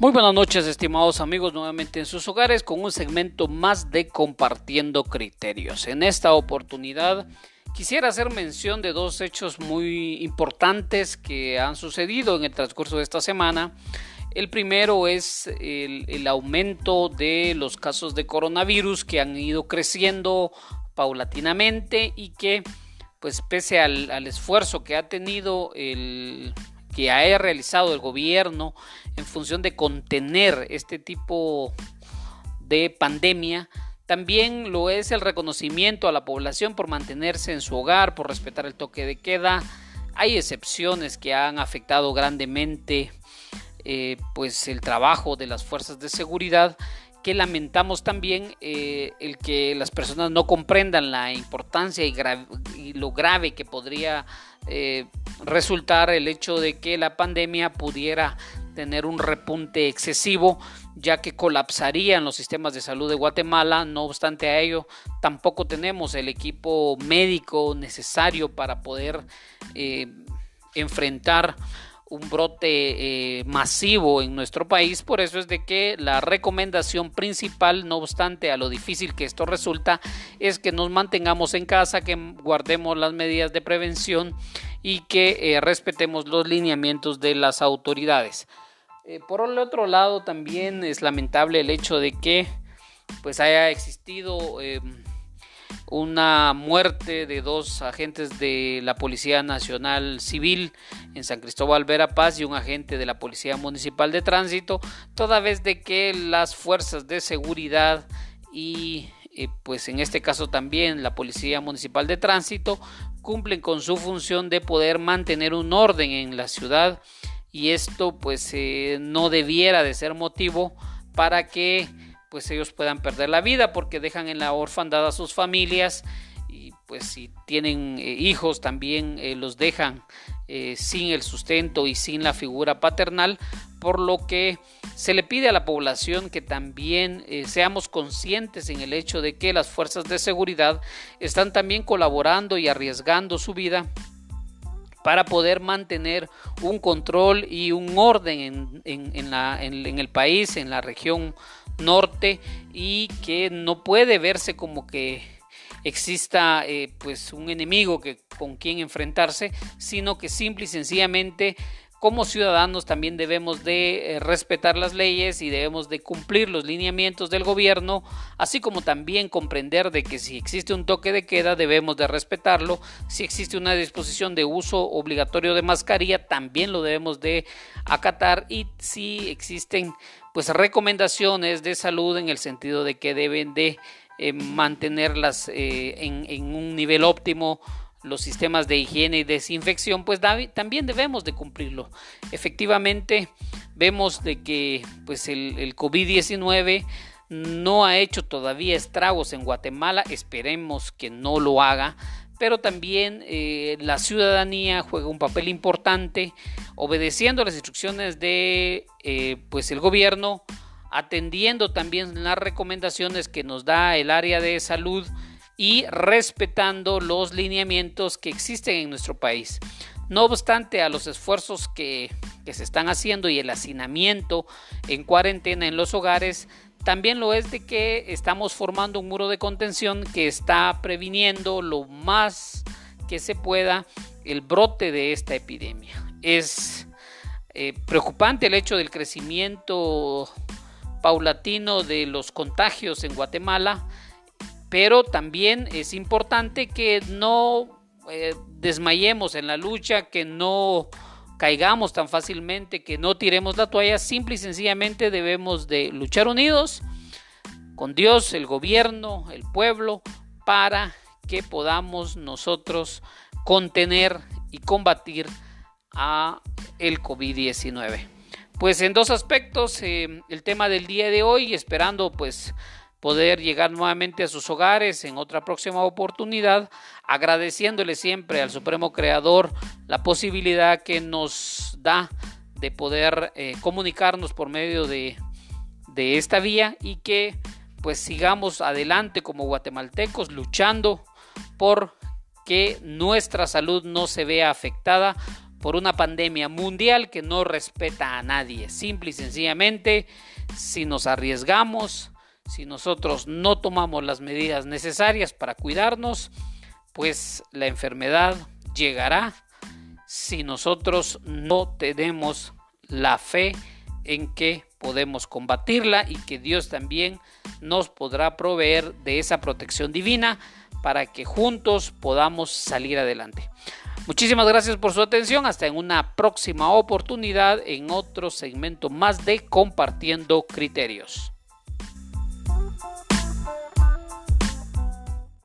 Muy buenas noches, estimados amigos, nuevamente en sus hogares con un segmento más de Compartiendo Criterios. En esta oportunidad quisiera hacer mención de dos hechos muy importantes que han sucedido en el transcurso de esta semana. El primero es el, aumento de los casos de coronavirus que han ido creciendo paulatinamente y que, pues pese al, al esfuerzo que ha tenido el que ha realizado el gobierno en función de contener este tipo de pandemia, también lo es el reconocimiento a la población por mantenerse en su hogar, por respetar el toque de queda. Hay excepciones que han afectado grandemente eh, pues el trabajo de las fuerzas de seguridad que lamentamos también eh, el que las personas no comprendan la importancia y, lo grave que podría eh, resultar el hecho de que la pandemia pudiera tener un repunte excesivo ya que colapsarían los sistemas de salud de Guatemala. No obstante a ello, tampoco tenemos el equipo médico necesario para poder eh, enfrentar un brote eh, masivo en nuestro país, por eso es de que la recomendación principal, no obstante a lo difícil que esto resulta, es que nos mantengamos en casa, que guardemos las medidas de prevención y que eh, respetemos los lineamientos de las autoridades. Eh, por el otro lado, también es lamentable el hecho de que pues haya existido em, una muerte de dos agentes de la Policía Nacional Civil en San Cristóbal Verapaz y un agente de la Policía Municipal de Tránsito, toda vez de que las fuerzas de seguridad y eh, pues en este caso también la Policía Municipal de Tránsito cumplen con su función de poder mantener un orden en la ciudad y esto pues eh, no debiera de ser motivo para que pues ellos puedan perder la vida porque dejan en la orfandad a sus familias y pues si tienen eh, hijos también eh, los dejan eh, sin el sustento y sin la figura paternal por lo que se le pide a la población que también seamos conscientes en el hecho de que las fuerzas de seguridad están también colaborando y arriesgando su vida para poder mantener un control y un orden en, la, en, el país, en la región norte y que no puede verse como que exista eh, pues un enemigo que, con quien enfrentarse, sino que simple y sencillamente como ciudadanos también debemos de eh, respetar las leyes y debemos de cumplir los lineamientos del gobierno, así como también comprender de que si existe un toque de queda debemos de respetarlo, si existe una disposición de uso obligatorio de mascarilla también lo debemos de acatar. Y si existen pues recomendaciones de salud en el sentido de que deben de eh, mantenerlas eh, en un nivel óptimo los sistemas de higiene y desinfección, pues también debemos de cumplirlo. Efectivamente, vemos de que pues el, COVID-19 no ha hecho todavía estragos en Guatemala, esperemos que no lo haga, pero también eh, la ciudadanía juega un papel importante obedeciendo las instrucciones de eh, pues el gobierno, atendiendo también las recomendaciones que nos da el área de salud y respetando los lineamientos que existen en nuestro país. No obstante a los esfuerzos que, se están haciendo y el hacinamiento en cuarentena en los hogares, también lo es de que estamos formando un muro de contención que está previniendo lo más que se pueda el brote de esta epidemia. Es eh, preocupante el hecho del crecimiento paulatino de los contagios en Guatemala pero también es importante que no eh, desmayemos en la lucha, que no caigamos tan fácilmente, que no tiremos la toalla, simple y sencillamente debemos de luchar unidos con Dios, el gobierno, el pueblo, para que podamos nosotros contener y combatir a el COVID-19. Pues en dos aspectos, eh, el tema del día de hoy, esperando pues poder llegar nuevamente a sus hogares en otra próxima oportunidad, agradeciéndole siempre al Supremo Creador la posibilidad que nos da de poder eh, comunicarnos por medio de, de esta vía y que pues sigamos adelante como guatemaltecos luchando por que nuestra salud no se vea afectada por una pandemia mundial que no respeta a nadie. Simple y sencillamente, si nos arriesgamos, si nosotros no tomamos las medidas necesarias para cuidarnos, pues la enfermedad llegará si nosotros no tenemos la fe en que podemos combatirla y que Dios también nos podrá proveer de esa protección divina para que juntos podamos salir adelante. Muchísimas gracias por su atención. Hasta en una próxima oportunidad en otro segmento más de Compartiendo Criterios.